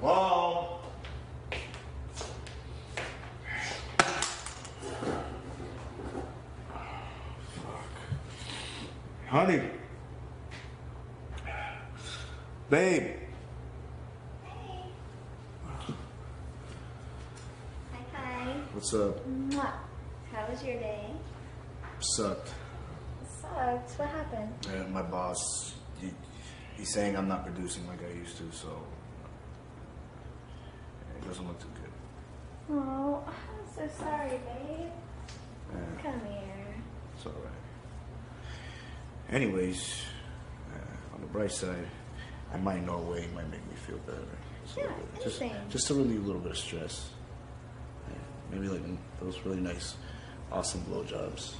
Hello? Honey. Babe. Hi, hi. What's up? Mwah. How was your day? Sucked. Sucks. What happened? Uh, my boss, he, he's saying I'm not producing like I used to, so doesn't look too good. Oh, I'm so sorry, babe. Come here. it's all right. Anyways, uh, on the bright side, I might know a way it might make me feel better. So, Yeah, just, just to relieve a little bit of stress. Yeah, maybe like those really nice, awesome blowjobs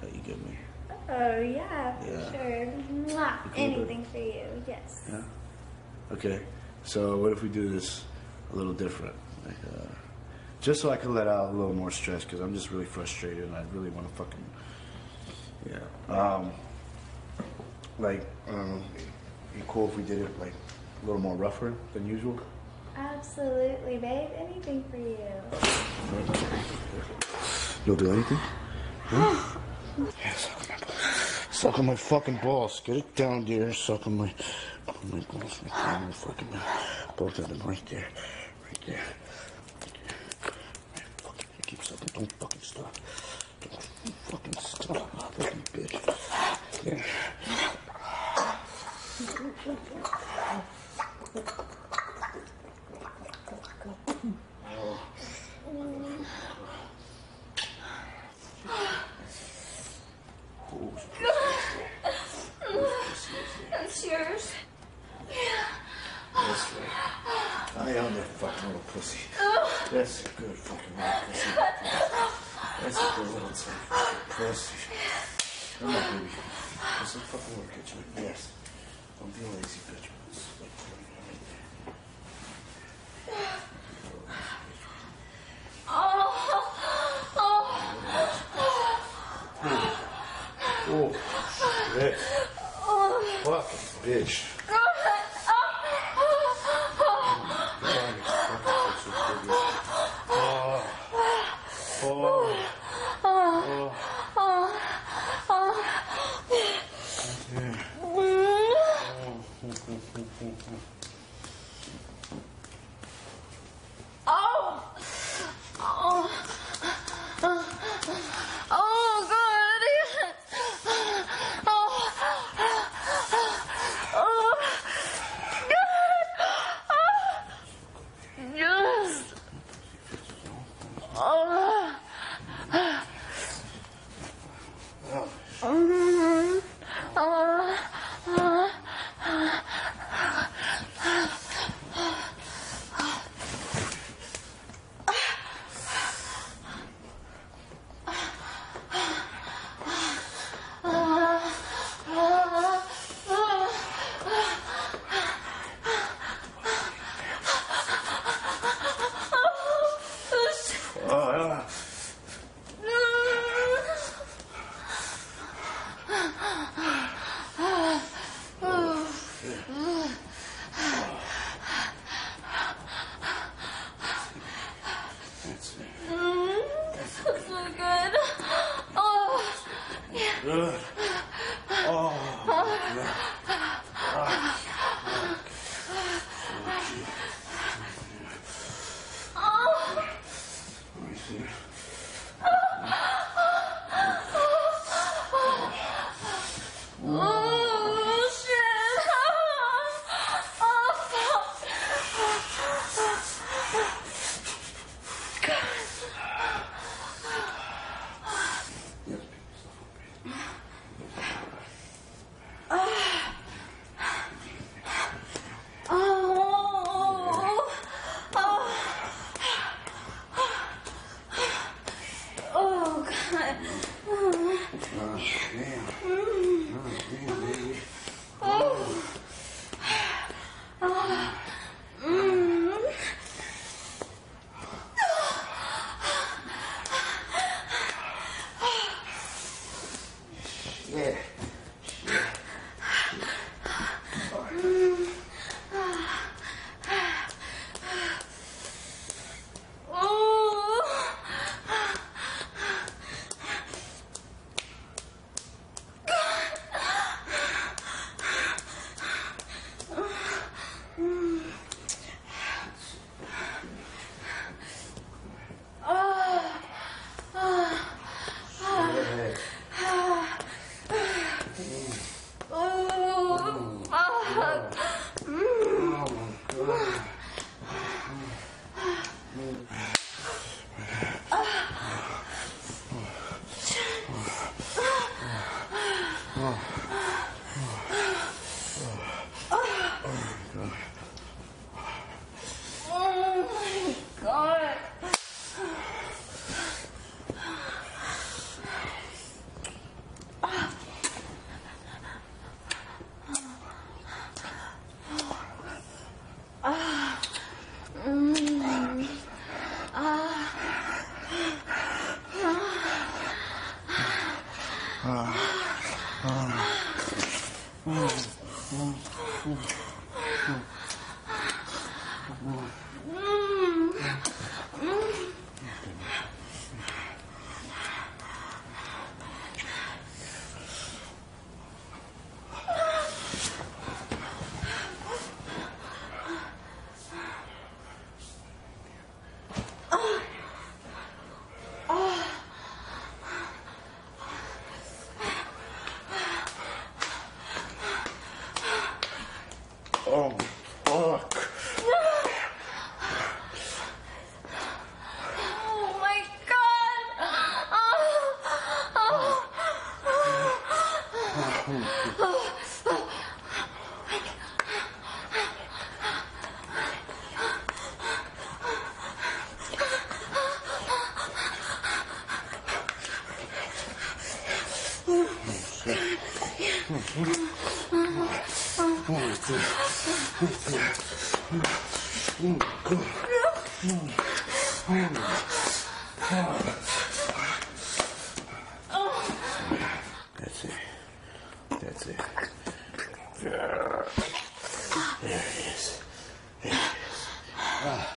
that you give me. Oh, yeah, for Yeah. sure. Mwah. Anything for you, yes. Yeah. Okay. So what if we do this a little different? Like, uh, just so I can let out a little more stress because I'm just really frustrated and I really want to fucking yeah. Um, like, um, be cool if we did it like a little more rougher than usual. Absolutely, babe. Anything for you. You'll do anything? Huh? yeah, suck on my balls. Suck on my fucking balls. Get it down dear. Suck on my, on my balls. Right there. fucking both of them right there. Right there. Keep sucking. Don't fucking stop. Don't fucking stop. Fucking bitch. Yeah. That's yours. That's right. I am that fucking little pussy. That's a good fucking little pussy. That's a good little fucking pussy. Come on, baby. Let's look fucking work at you. Yes. Don't be a lazy bitch. Oh, shit. Fucking bitch. Oh, oh, Oh, God. Oh, oh, God. Yes. Oh. Mhm. 嗯嗯嗯嗯 Oh, fuck. Oh my god. Oh, that's it. That's it. There it is. There it is. Ah.